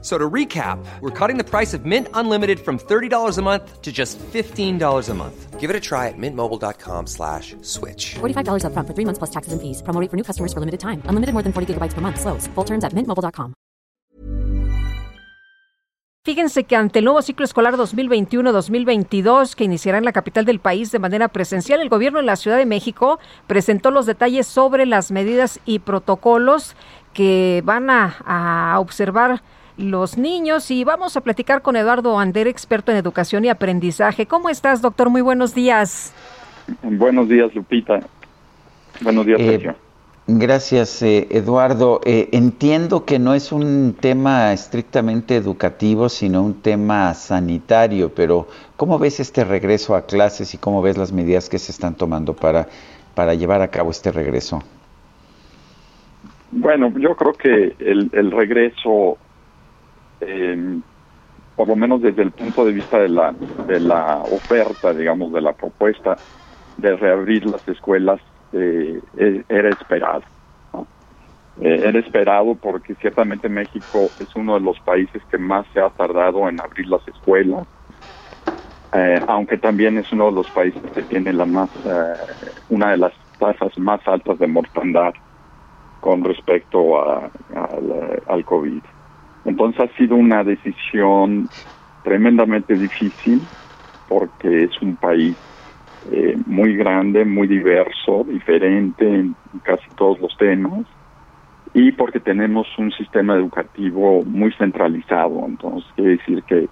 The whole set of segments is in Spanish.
So to recap, we're cutting the price of Mint Unlimited from $30 a month to just $15 a month. Give it a try at mintmobile.com slash switch. $45 up front for three months plus taxes and fees. Promo rate for new customers for limited time. Unlimited more than 40 gigabytes per month. Slows. Full terms at mintmobile.com. Fíjense que ante el nuevo ciclo escolar 2021-2022 que iniciará en la capital del país de manera presencial, el gobierno de la Ciudad de México presentó los detalles sobre las medidas y protocolos que van a, a observar los niños y vamos a platicar con Eduardo Ander, experto en educación y aprendizaje. ¿Cómo estás, doctor? Muy buenos días. Buenos días, Lupita. Buenos días, eh, Sergio. Gracias, eh, Eduardo. Eh, entiendo que no es un tema estrictamente educativo, sino un tema sanitario, pero ¿cómo ves este regreso a clases y cómo ves las medidas que se están tomando para, para llevar a cabo este regreso? Bueno, yo creo que el, el regreso eh, por lo menos desde el punto de vista de la, de la oferta, digamos, de la propuesta de reabrir las escuelas, eh, e, era esperado. Eh, era esperado porque ciertamente México es uno de los países que más se ha tardado en abrir las escuelas, eh, aunque también es uno de los países que tiene la más, una de las tasas más altas de mortandad con respecto a, al COVID. Entonces ha sido una decisión tremendamente difícil porque es un país eh, muy grande, muy diverso, diferente en casi todos los temas y porque tenemos un sistema educativo muy centralizado. Entonces quiere decir que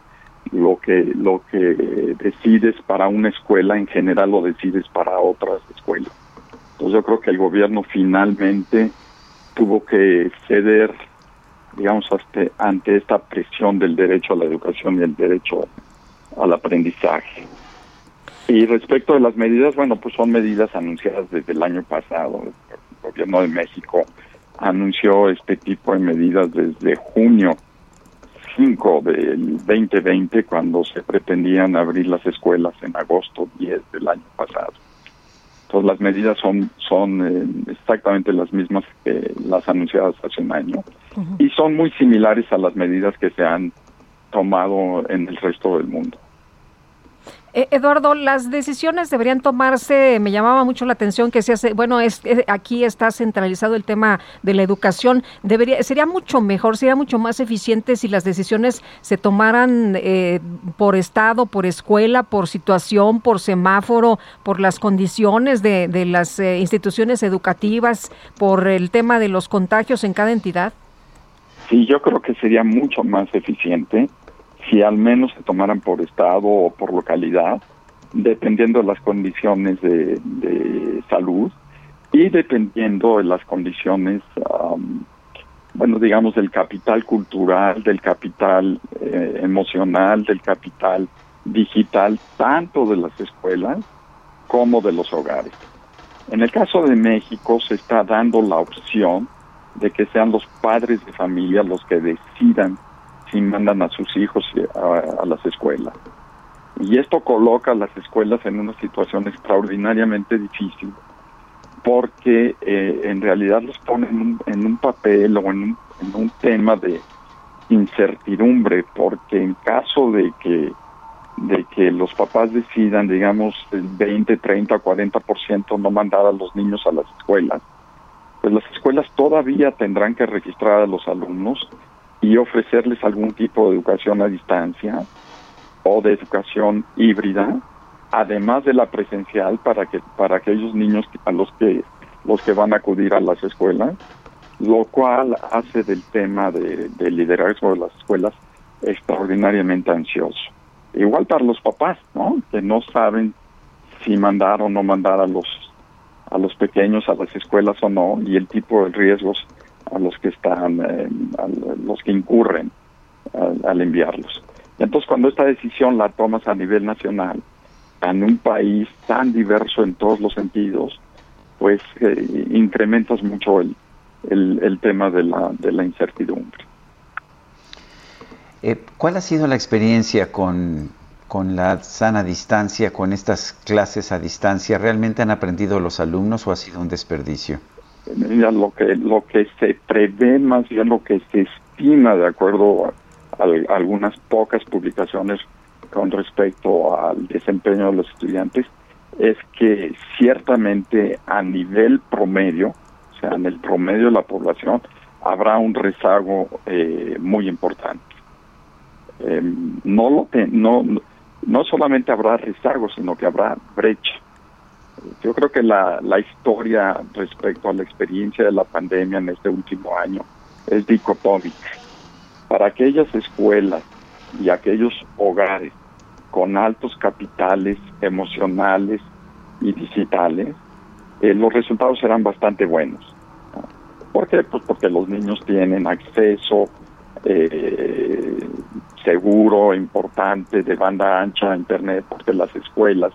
lo que lo que decides para una escuela en general lo decides para otras escuelas. Entonces yo creo que el gobierno finalmente tuvo que ceder digamos, ante, ante esta presión del derecho a la educación y el derecho al aprendizaje. Y respecto de las medidas, bueno, pues son medidas anunciadas desde el año pasado. El gobierno de México anunció este tipo de medidas desde junio 5 del 2020, cuando se pretendían abrir las escuelas en agosto 10 del año pasado. Entonces las medidas son son eh, exactamente las mismas que las anunciadas hace un año uh -huh. y son muy similares a las medidas que se han tomado en el resto del mundo. Eh, Eduardo, las decisiones deberían tomarse, me llamaba mucho la atención que se hace, bueno, es, es, aquí está centralizado el tema de la educación, debería, sería mucho mejor, sería mucho más eficiente si las decisiones se tomaran eh, por estado, por escuela, por situación, por semáforo, por las condiciones de, de las eh, instituciones educativas, por el tema de los contagios en cada entidad. Sí, yo creo que sería mucho más eficiente si al menos se tomaran por estado o por localidad, dependiendo de las condiciones de, salud y dependiendo de las condiciones, um, bueno, digamos, del capital cultural, del capital eh, emocional, del capital digital, tanto de las escuelas como de los hogares. En el caso de México se está dando la opción de que sean los padres de familia los que decidan si mandan a sus hijos a, las escuelas. Y esto coloca a las escuelas en una situación extraordinariamente difícil porque eh, en realidad los pone en un, en un papel o en un, en un, tema de incertidumbre porque en caso de que de que los papás decidan digamos el 20, 30, 40% no mandar a los niños a las escuelas pues las escuelas todavía tendrán que registrar a los alumnos y ofrecerles algún tipo de educación a distancia o de educación híbrida, además de la presencial para que para aquellos niños a los que los que van a acudir a las escuelas, lo cual hace del tema de, de liderazgo de las escuelas extraordinariamente ansioso. Igual para los papás, ¿no? Que no saben si mandar o no mandar a los a los pequeños a las escuelas o no y el tipo de riesgos a los que están, eh, los que incurren al, enviarlos. Entonces cuando esta decisión la tomas a nivel nacional, en un país tan diverso en todos los sentidos, pues eh, incrementas mucho el, el, el, tema de la, de la incertidumbre. Eh, ¿Cuál ha sido la experiencia con, con la sana distancia, con estas clases a distancia? ¿Realmente han aprendido los alumnos o ha sido un desperdicio? Lo que, lo que se prevé, más bien lo que se estima, de acuerdo a, algunas pocas publicaciones con respecto al desempeño de los estudiantes, es que ciertamente a nivel promedio, o sea, en el promedio de la población, habrá un rezago eh, muy importante. Em, no, lo no, no solamente habrá rezago, sino que habrá brecha. Yo creo que la, la historia respecto a la experiencia de la pandemia en este último año es dicotómica. Para aquellas escuelas y aquellos hogares con altos capitales emocionales y digitales, eh, los resultados serán bastante buenos. ¿Por qué? Pues porque los niños tienen acceso eh, seguro, importante, de banda ancha a Internet, porque las escuelas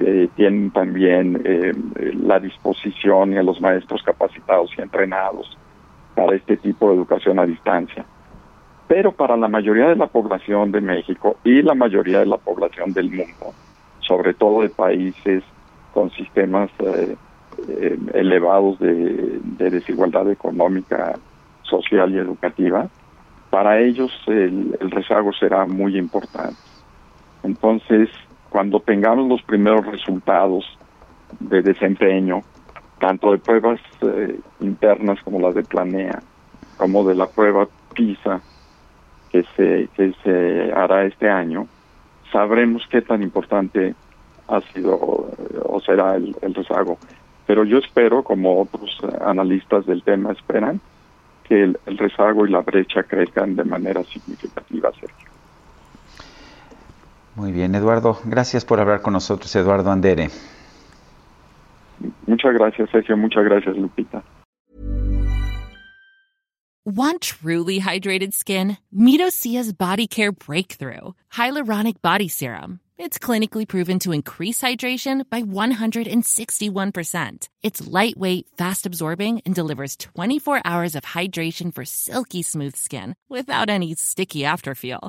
eh, tienen también eh, la disposición y a los maestros capacitados y entrenados para este tipo de educación a distancia. Pero para la mayoría de la población de México y la mayoría de la población del mundo, sobre todo de países con sistemas eh, elevados de, desigualdad económica, social y educativa, para ellos el, el rezago será muy importante. Entonces, cuando tengamos los primeros resultados de desempeño, tanto de pruebas eh, internas como las de Planea, como de la prueba PISA que se, que se hará este año, sabremos qué tan importante ha sido o será el, el rezago. Pero yo espero, como otros analistas del tema esperan, que el, rezago y la brecha crezcan de manera significativa. Muy bien, Eduardo. Gracias por hablar con nosotros, Eduardo Andere. Muchas gracias, Sergio. Muchas gracias, Lupita. Want truly hydrated skin? Midosia's Body Care Breakthrough Hyaluronic Body Serum. It's clinically proven to increase hydration by 161%. It's lightweight, fast absorbing, and delivers 24 hours of hydration for silky smooth skin without any sticky afterfeel.